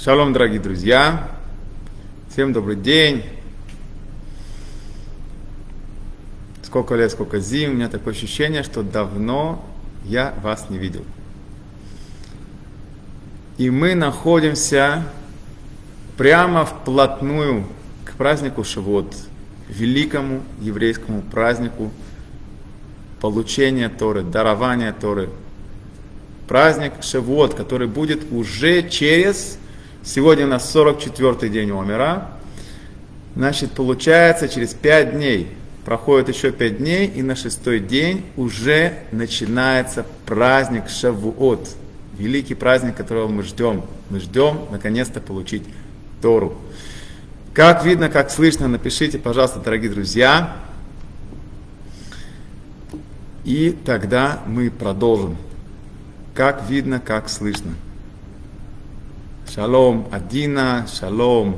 Шалом, дорогие друзья! Всем добрый день! Сколько лет, сколько зим, у меня такое ощущение, что давно я вас не видел. И мы находимся прямо вплотную к празднику Шавот, великому еврейскому празднику получения Торы, дарования Торы. Праздник Шавот, который будет уже через Сегодня у нас 44-й день Омера. Значит, получается, через 5 дней, проходит еще 5 дней, и на шестой день уже начинается праздник Шавуот. Великий праздник, которого мы ждем. Мы ждем, наконец-то, получить Тору. Как видно, как слышно, напишите, пожалуйста, дорогие друзья. И тогда мы продолжим. Как видно, как слышно. Шалом Адина, шалом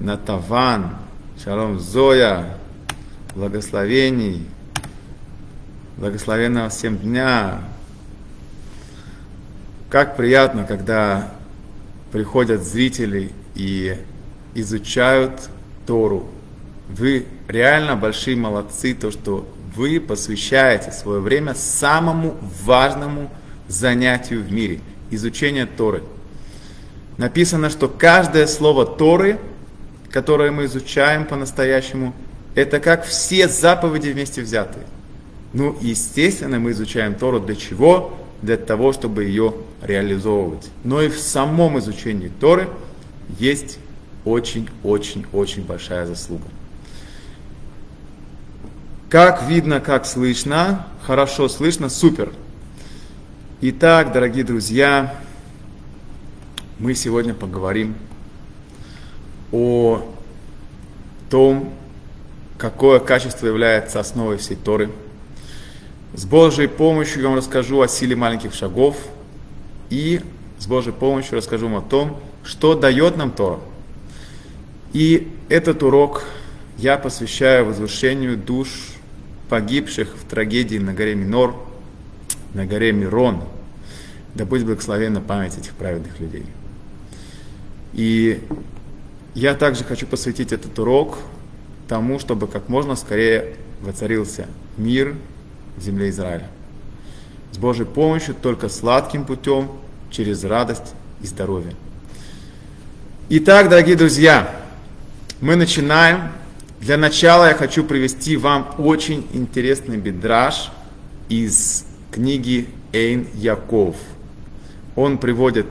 Натаван, шалом Зоя, благословений, благословенного всем дня. Как приятно, когда приходят зрители и изучают Тору. Вы реально большие молодцы, то, что вы посвящаете свое время самому важному занятию в мире – изучения Торы. Написано, что каждое слово Торы, которое мы изучаем по-настоящему, это как все заповеди вместе взятые. Ну, естественно, мы изучаем Тору для чего? Для того, чтобы ее реализовывать. Но и в самом изучении Торы есть очень-очень-очень большая заслуга. Как видно, как слышно, хорошо слышно, супер. Итак, дорогие друзья, мы сегодня поговорим о том, какое качество является основой всей Торы. С Божьей помощью я вам расскажу о силе маленьких шагов и с Божьей помощью расскажу вам о том, что дает нам Тора. И этот урок я посвящаю возвышению душ погибших в трагедии на горе Минор – на горе Мирон, да будет благословенна память этих праведных людей. И я также хочу посвятить этот урок тому, чтобы как можно скорее воцарился мир в земле Израиля. С Божьей помощью, только сладким путем, через радость и здоровье. Итак, дорогие друзья, мы начинаем. Для начала я хочу привести вам очень интересный бидраж из книги Эйн Яков. Он приводит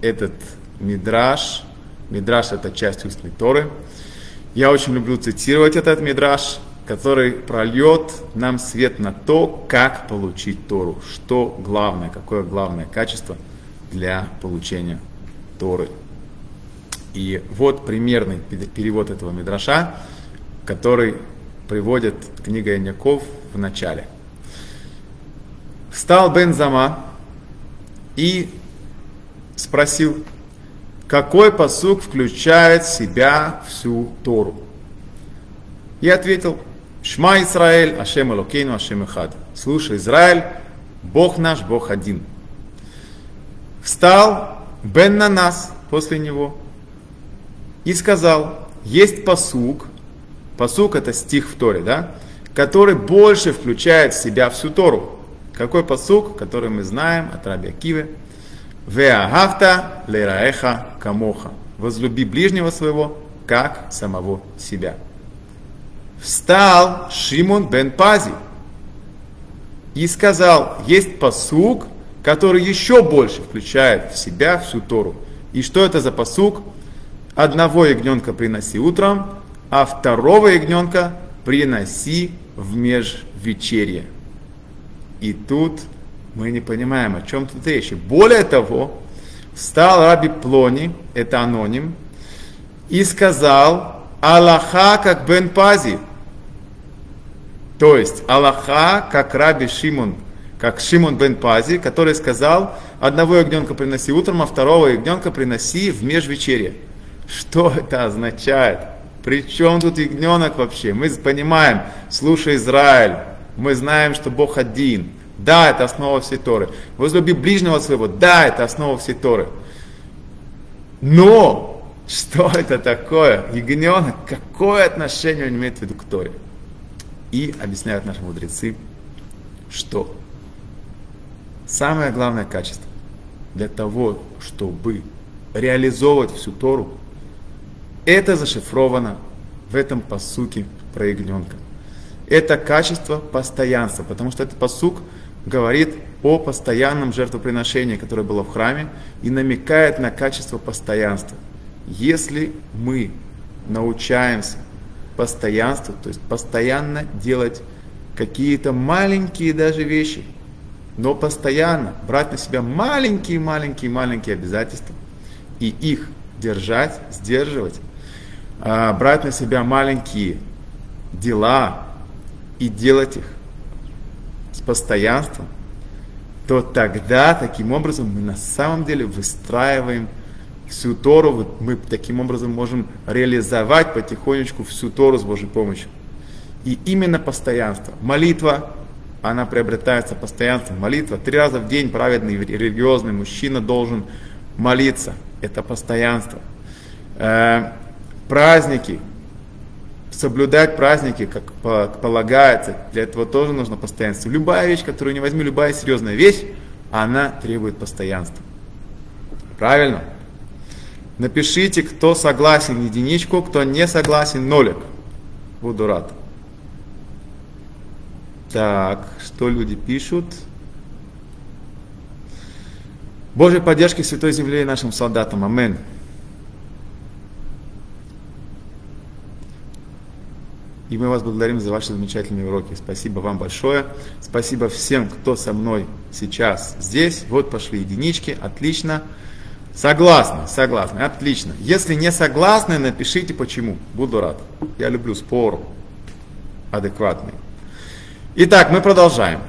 этот мидраж. Мидраж – это часть устной Торы. Я очень люблю цитировать этот мидраж, который прольет нам свет на то, как получить Тору, что главное, какое главное качество для получения Торы. И вот примерный перевод этого мидраша, который приводит книга Яняков в начале. Встал Бен Зама и спросил, какой посук включает в себя всю Тору? И ответил, Шма Исраэль, Ашем Элокейну, Ашем Эхад. Слушай, Израиль, Бог наш, Бог один. Встал Бен на нас после него и сказал, есть посук, посук это стих в Торе, да, который больше включает в себя всю Тору. Какой посук, который мы знаем от Раби Акивы? Веагафта лераэха камоха. Возлюби ближнего своего, как самого себя. Встал Шимон бен Пази и сказал, есть посук, который еще больше включает в себя всю Тору. И что это за посук? Одного ягненка приноси утром, а второго ягненка приноси в межвечерье. И тут мы не понимаем, о чем тут речь. Более того, встал Раби Плони, это аноним, и сказал Аллаха как Бен Пази. То есть Аллаха как Раби Шимон, как Шимон Бен Пази, который сказал, одного ягненка приноси утром, а второго ягненка приноси в межвечерье. Что это означает? При чем тут ягненок вообще? Мы понимаем, слушай Израиль, мы знаем, что Бог один. Да, это основа всей Торы. Возлюби ближнего своего. Да, это основа всей Торы. Но что это такое? Ягненок, какое отношение он имеет в виду к Торе? И объясняют наши мудрецы, что самое главное качество для того, чтобы реализовывать всю Тору, это зашифровано в этом посуке про ягненка. Это качество постоянства, потому что этот посук говорит о постоянном жертвоприношении, которое было в храме, и намекает на качество постоянства. Если мы научаемся постоянству, то есть постоянно делать какие-то маленькие даже вещи, но постоянно брать на себя маленькие-маленькие-маленькие обязательства и их держать, сдерживать, а, брать на себя маленькие дела и делать их с постоянством, то тогда таким образом мы на самом деле выстраиваем всю Тору, вот мы таким образом можем реализовать потихонечку всю Тору с Божьей помощью. И именно постоянство. Молитва, она приобретается постоянством. Молитва. Три раза в день праведный религиозный мужчина должен молиться. Это постоянство. Э, праздники, соблюдать праздники, как полагается, для этого тоже нужно постоянство. Любая вещь, которую не возьми, любая серьезная вещь, она требует постоянства. Правильно? Напишите, кто согласен единичку, кто не согласен нолик. Буду рад. Так, что люди пишут? Божьей поддержки Святой Земле и нашим солдатам. Аминь. И мы вас благодарим за ваши замечательные уроки. Спасибо вам большое. Спасибо всем, кто со мной сейчас здесь. Вот пошли единички. Отлично. Согласны, согласны, отлично. Если не согласны, напишите почему. Буду рад. Я люблю спор адекватный. Итак, мы продолжаем.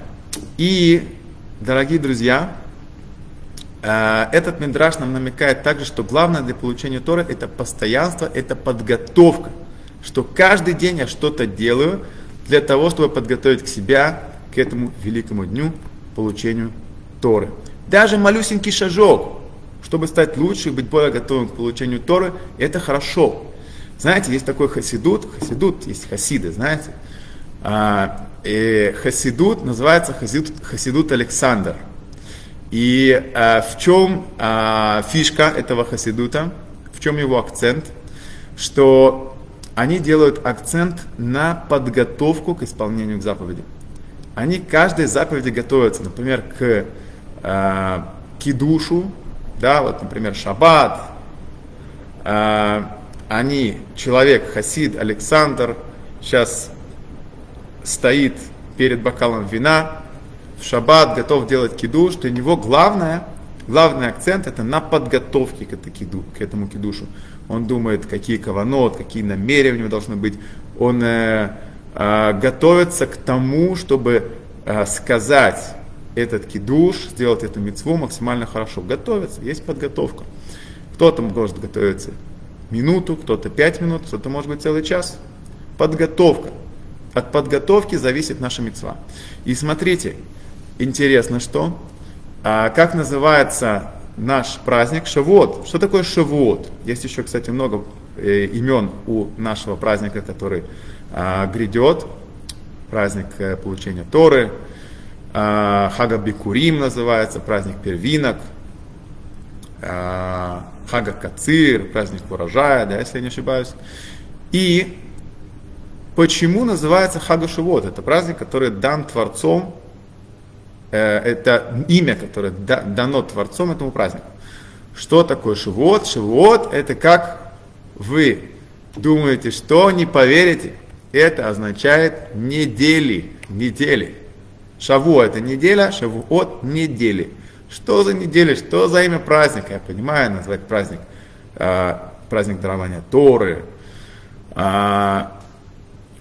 И, дорогие друзья, э, этот мидраж нам намекает также, что главное для получения Торы это постоянство, это подготовка что каждый день я что-то делаю для того, чтобы подготовить к себя к этому великому дню получению Торы. Даже малюсенький шажок, чтобы стать лучше быть более готовым к получению Торы, это хорошо. Знаете, есть такой хасидут, хасидут, есть хасиды, знаете. А, и хасидут называется хасидут, хасидут Александр. И а, в чем а, фишка этого хасидута, в чем его акцент, что они делают акцент на подготовку к исполнению к заповеди. Они к каждой заповеди готовятся, например, к э, кидушу, да, вот, например, шаббат. Э, они, человек, хасид, Александр, сейчас стоит перед бокалом вина, в шаббат готов делать кидуш, для него главное, главный акцент это на подготовке к, к этому кидушу он думает, какие каванот, какие намерения у него должны быть. Он э, э, готовится к тому, чтобы э, сказать этот кидуш, сделать эту мецву максимально хорошо. Готовится, есть подготовка. Кто-то может готовиться минуту, кто-то пять минут, кто-то может быть целый час. Подготовка. От подготовки зависит наша мецва. И смотрите, интересно, что, а, как называется наш праздник Шавуот. Что такое Шавуот? Есть еще, кстати, много э, имен у нашего праздника, который э, грядет. Праздник э, получения Торы. Э, Хага Бикурим называется, праздник первинок. Э, Хага Кацир, праздник урожая, да, если я не ошибаюсь. И почему называется Хага Шавуот? Это праздник, который дан Творцом это имя, которое дано Творцом этому празднику. Что такое Шивот? Шивот это как вы думаете, что не поверите, это означает недели, недели. Шаву это неделя, шавуот недели. Что за неделя, что за имя праздника? Я понимаю назвать праздник, э, праздник дарования Торы, э,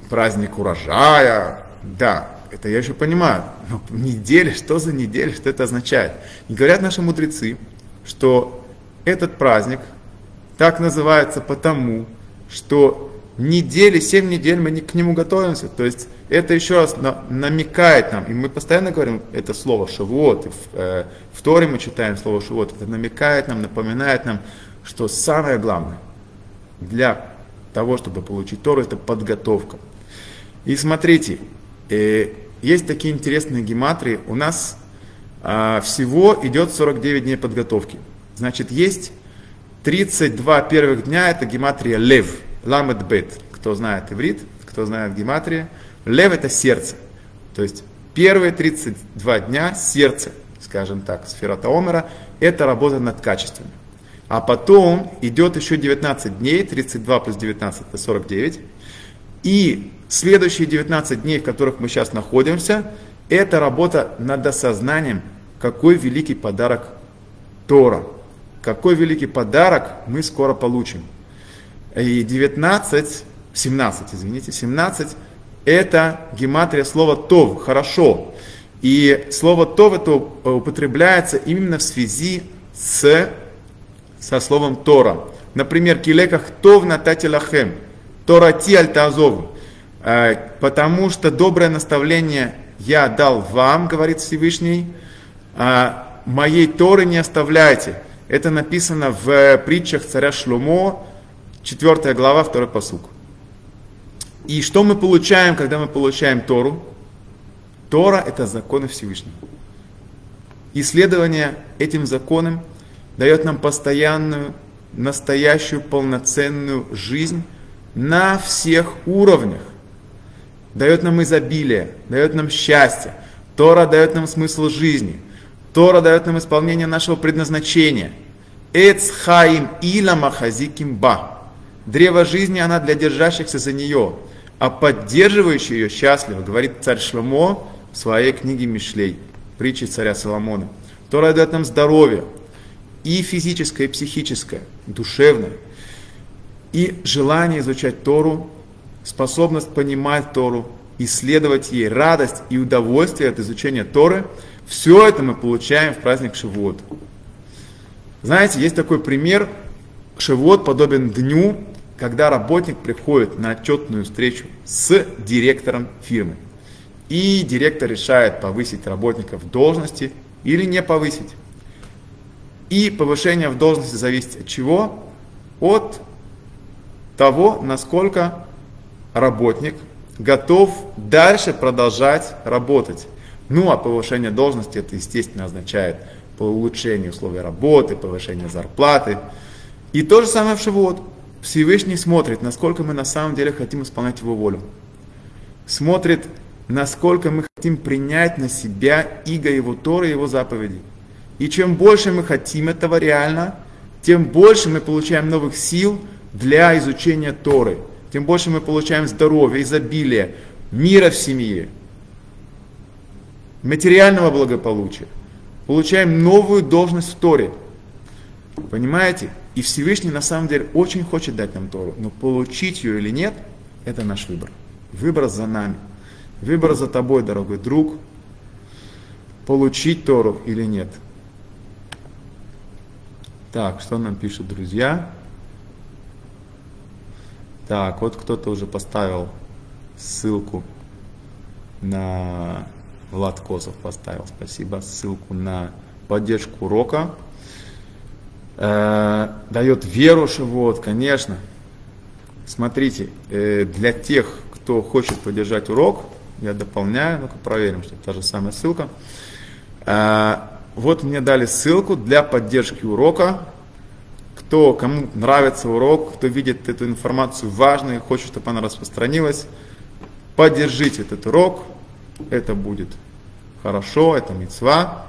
праздник урожая, да, это я еще понимаю. Но неделя, что за неделя, что это означает? И говорят наши мудрецы, что этот праздник так называется потому, что недели, семь недель мы к нему готовимся. То есть это еще раз на, намекает нам, и мы постоянно говорим это слово «шавуот», и в, э, в Торе мы читаем слово «шавуот», это намекает нам, напоминает нам что самое главное для того, чтобы получить Тору, это подготовка. И смотрите, э, есть такие интересные гематрии. У нас э, всего идет 49 дней подготовки. Значит, есть 32 первых дня, это гематрия лев, ламет бет. Кто знает иврит, кто знает гематрия. Лев это сердце. То есть первые 32 дня сердце, скажем так, сферата Омера, это работа над качествами. А потом идет еще 19 дней, 32 плюс 19 это 49. И следующие 19 дней, в которых мы сейчас находимся, это работа над осознанием, какой великий подарок Тора. Какой великий подарок мы скоро получим. И 19, 17, извините, 17 это гематрия слова «тов», «хорошо». И слово «тов» это употребляется именно в связи с, со словом «тора». Например, «килеках тов натати лахем», «торати альтазову», э, «потому что доброе наставление я дал вам», говорит Всевышний, «а «моей Торы не оставляйте». Это написано в притчах царя Шломо, 4 глава, 2 посук. И что мы получаем, когда мы получаем Тору? Тора – это законы Всевышнего. Исследование этим законам дает нам постоянную, настоящую, полноценную жизнь на всех уровнях. Дает нам изобилие, дает нам счастье. Тора дает нам смысл жизни. Тора дает нам исполнение нашего предназначения. Эцхаим ила махазиким ба. Древо жизни, она для держащихся за нее а поддерживающий ее счастливо, говорит царь Шломо в своей книге Мишлей, притчи царя Соломона, которая дает нам здоровье, и физическое, и психическое, душевное, и желание изучать Тору, способность понимать Тору, исследовать ей, радость и удовольствие от изучения Торы, все это мы получаем в праздник Шивот. Знаете, есть такой пример, Шивот подобен дню, когда работник приходит на отчетную встречу с директором фирмы. И директор решает повысить работника в должности или не повысить. И повышение в должности зависит от чего? От того, насколько работник готов дальше продолжать работать. Ну а повышение должности это, естественно, означает улучшение условий работы, повышение зарплаты. И то же самое в Шивот. Всевышний смотрит, насколько мы на самом деле хотим исполнять Его волю. Смотрит, насколько мы хотим принять на себя иго Его Торы Его заповедей. И чем больше мы хотим этого реально, тем больше мы получаем новых сил для изучения Торы. Тем больше мы получаем здоровья, изобилия, мира в семье, материального благополучия. Получаем новую должность в Торе. Понимаете? И Всевышний на самом деле очень хочет дать нам Тору, но получить ее или нет, это наш выбор. Выбор за нами. Выбор за тобой, дорогой друг, получить Тору или нет. Так, что нам пишут друзья? Так, вот кто-то уже поставил ссылку на Влад Косов поставил, спасибо, ссылку на поддержку урока э, дает веру Шивот, конечно. Смотрите, э, для тех, кто хочет поддержать урок, я дополняю, ну-ка проверим, что та же самая ссылка. Э, вот мне дали ссылку для поддержки урока. Кто, кому нравится урок, кто видит эту информацию важной, хочет, чтобы она распространилась, поддержите этот урок. Это будет хорошо, это мецва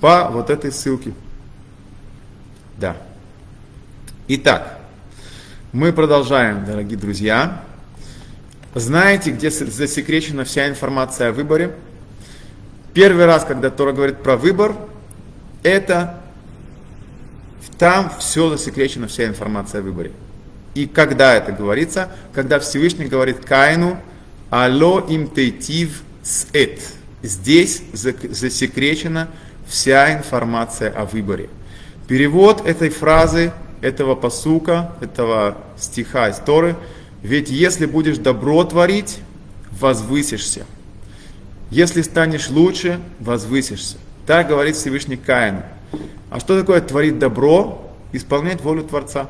по вот этой ссылке. Да. Итак, мы продолжаем, дорогие друзья. Знаете, где засекречена вся информация о выборе? Первый раз, когда Тора говорит про выбор, это там все засекречена вся информация о выборе. И когда это говорится? Когда Всевышний говорит Каину, «Алло им тейтив с эт». Здесь засекречена вся информация о выборе. Перевод этой фразы, этого посука, этого стиха из Торы, ведь если будешь добро творить, возвысишься. Если станешь лучше, возвысишься. Так говорит Всевышний Каину. А что такое творить добро? исполнять волю Творца.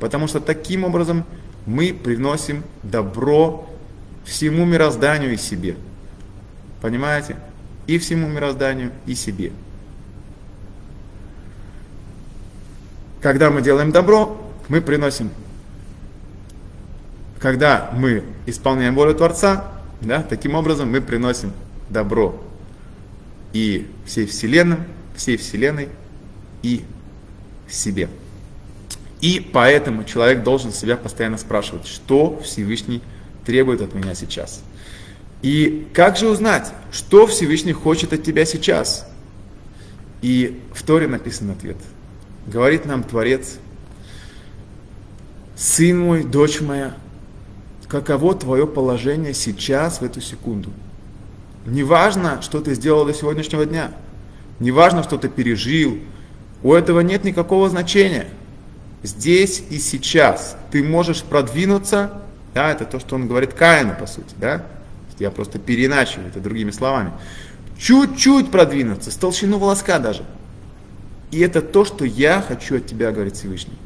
Потому что таким образом мы приносим добро всему мирозданию и себе. Понимаете? И всему мирозданию, и себе. Когда мы делаем добро, мы приносим. Когда мы исполняем волю Творца, да, таким образом мы приносим добро и всей Вселенной, всей Вселенной и себе. И поэтому человек должен себя постоянно спрашивать, что Всевышний требует от меня сейчас. И как же узнать, что Всевышний хочет от тебя сейчас? И в Торе написан ответ. Говорит нам Творец, сын мой, дочь моя, каково твое положение сейчас, в эту секунду. Неважно, что ты сделал до сегодняшнего дня. Неважно, что ты пережил. У этого нет никакого значения. Здесь и сейчас ты можешь продвинуться, да, это то, что он говорит Каину, по сути, да, я просто переначиваю это другими словами. Чуть-чуть продвинуться, с толщину волоска даже. И это то, что я хочу от тебя, говорит Всевышний.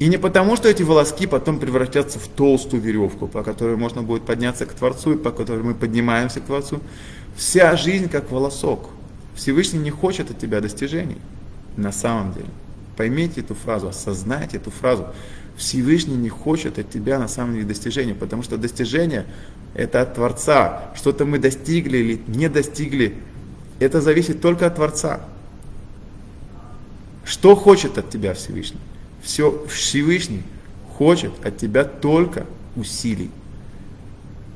И не потому, что эти волоски потом превратятся в толстую веревку, по которой можно будет подняться к Творцу, и по которой мы поднимаемся к Творцу. Вся жизнь как волосок. Всевышний не хочет от тебя достижений. На самом деле. Поймите эту фразу, осознайте эту фразу. Всевышний не хочет от тебя на самом деле достижения, потому что достижение это от Творца. Что-то мы достигли или не достигли, это зависит только от Творца. Что хочет от тебя Всевышний? Все Всевышний хочет от тебя только усилий.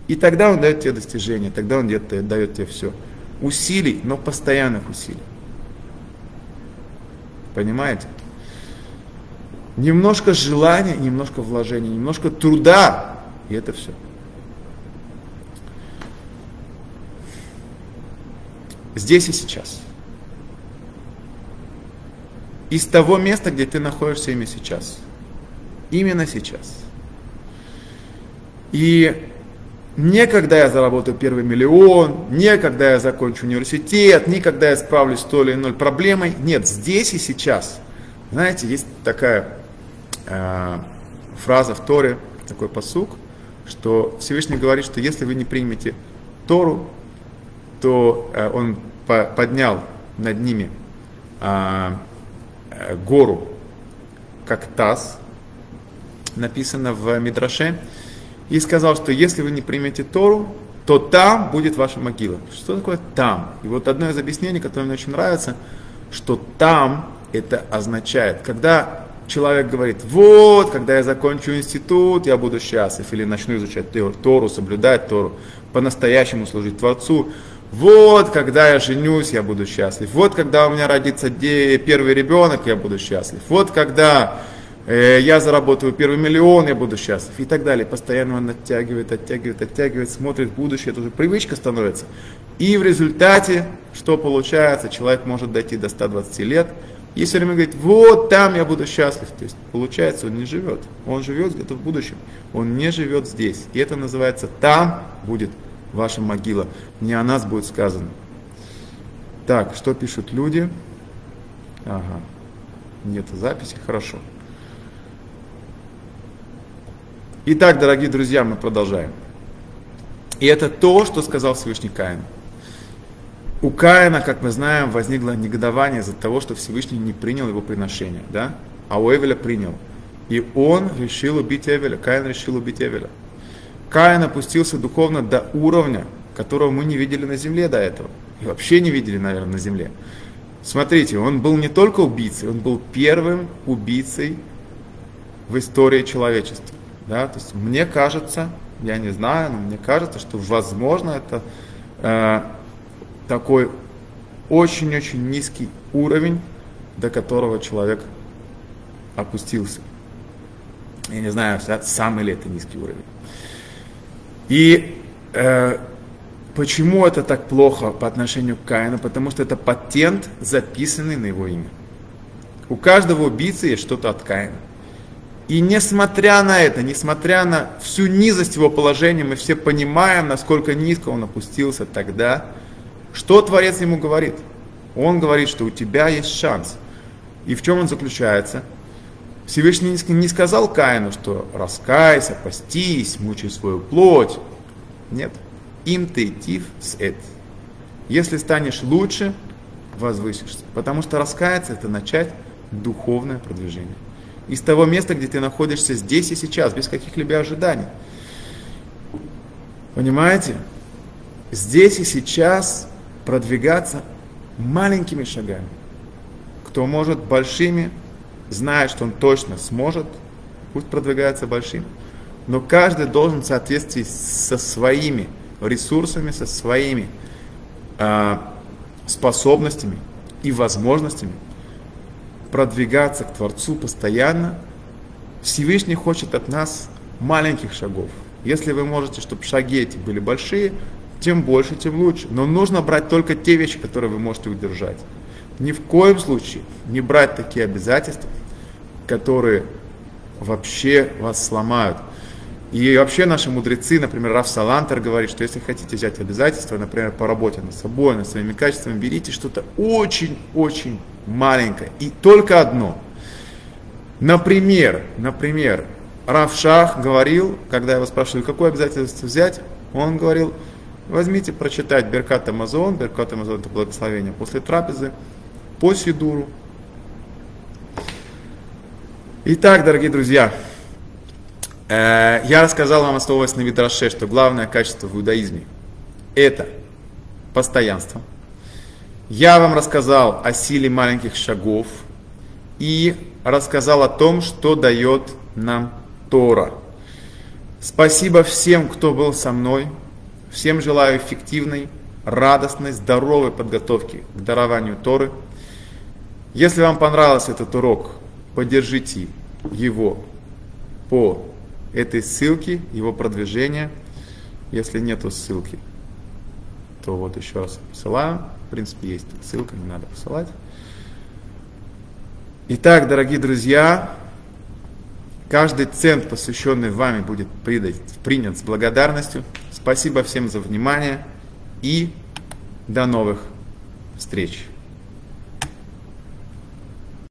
И тогда он дает тебе достижения, тогда он дает, дает тебе все. Усилий, но постоянных усилий. Понимаете? Немножко желания, немножко вложения, немножко труда, и это все. Здесь и сейчас из того места, где ты находишься именно сейчас. Именно сейчас. И не когда я заработаю первый миллион, не когда я закончу университет, не когда я справлюсь с той или иной проблемой. Нет, здесь и сейчас. Знаете, есть такая э, фраза в Торе, такой посук, что Всевышний говорит, что если вы не примете Тору, то э, он по поднял над ними э, Э, гору, как таз, написано в Мидраше, и сказал, что если вы не примете Тору, то там будет ваша могила. Что такое там? И вот одно из объяснений, которое мне очень нравится, что там это означает, когда человек говорит, вот, когда я закончу институт, я буду счастлив, или начну изучать Тору, соблюдать Тору, по-настоящему служить Творцу, вот, когда я женюсь, я буду счастлив. Вот, когда у меня родится первый ребенок, я буду счастлив. Вот, когда я заработаю первый миллион, я буду счастлив. И так далее. Постоянно он оттягивает, оттягивает, оттягивает, смотрит в будущее. Это уже привычка становится. И в результате, что получается, человек может дойти до 120 лет, и все время говорит, вот там я буду счастлив. То есть получается, он не живет. Он живет где-то в будущем. Он не живет здесь. И это называется там будет ваша могила. Не о нас будет сказано. Так, что пишут люди? Ага. Нет записи, хорошо. Итак, дорогие друзья, мы продолжаем. И это то, что сказал Всевышний Каин. У Каина, как мы знаем, возникло негодование из-за того, что Всевышний не принял его приношение, да? А у Эвеля принял. И он решил убить Эвеля, Каин решил убить Эвеля. Каин опустился духовно до уровня, которого мы не видели на земле до этого. И вообще не видели, наверное, на земле. Смотрите, он был не только убийцей, он был первым убийцей в истории человечества. Да? То есть мне кажется, я не знаю, но мне кажется, что возможно это э, такой очень-очень низкий уровень, до которого человек опустился. Я не знаю, самый ли это низкий уровень. И э, почему это так плохо по отношению к Каину? Потому что это патент, записанный на его имя. У каждого убийцы есть что-то от Каина. И несмотря на это, несмотря на всю низость его положения, мы все понимаем, насколько низко он опустился тогда, что Творец ему говорит? Он говорит, что у тебя есть шанс. И в чем он заключается? Всевышний не сказал Каину, что раскайся, постись, мучай свою плоть. Нет. Им ты тив с эт. Если станешь лучше, возвысишься. Потому что раскаяться это начать духовное продвижение. Из того места, где ты находишься здесь и сейчас, без каких-либо ожиданий. Понимаете? Здесь и сейчас продвигаться маленькими шагами. Кто может большими, знает, что он точно сможет, пусть продвигается большим. Но каждый должен в соответствии со своими ресурсами, со своими э, способностями и возможностями продвигаться к Творцу постоянно. Всевышний хочет от нас маленьких шагов. Если вы можете, чтобы шаги эти были большие, тем больше, тем лучше. Но нужно брать только те вещи, которые вы можете удержать. Ни в коем случае не брать такие обязательства, которые вообще вас сломают. И вообще наши мудрецы, например, Раф Салантер говорит, что если хотите взять обязательства, например, по работе над собой, над своими качествами, берите что-то очень-очень маленькое. И только одно. Например, например, Раф Шах говорил, когда его спрашивали, какое обязательство взять, он говорил, возьмите прочитать Беркат Амазон, Беркат Амазон это благословение после трапезы, по Сидуру. Итак, дорогие друзья, я рассказал вам, основываясь на Видраше, что главное качество в иудаизме – это постоянство. Я вам рассказал о силе маленьких шагов и рассказал о том, что дает нам Тора. Спасибо всем, кто был со мной. Всем желаю эффективной, радостной, здоровой подготовки к дарованию Торы. Если вам понравился этот урок, поддержите его по этой ссылке, его продвижение. Если нету ссылки, то вот еще раз посылаю. В принципе, есть ссылка, не надо посылать. Итак, дорогие друзья, каждый цент, посвященный вами, будет принят с благодарностью. Спасибо всем за внимание и до новых встреч.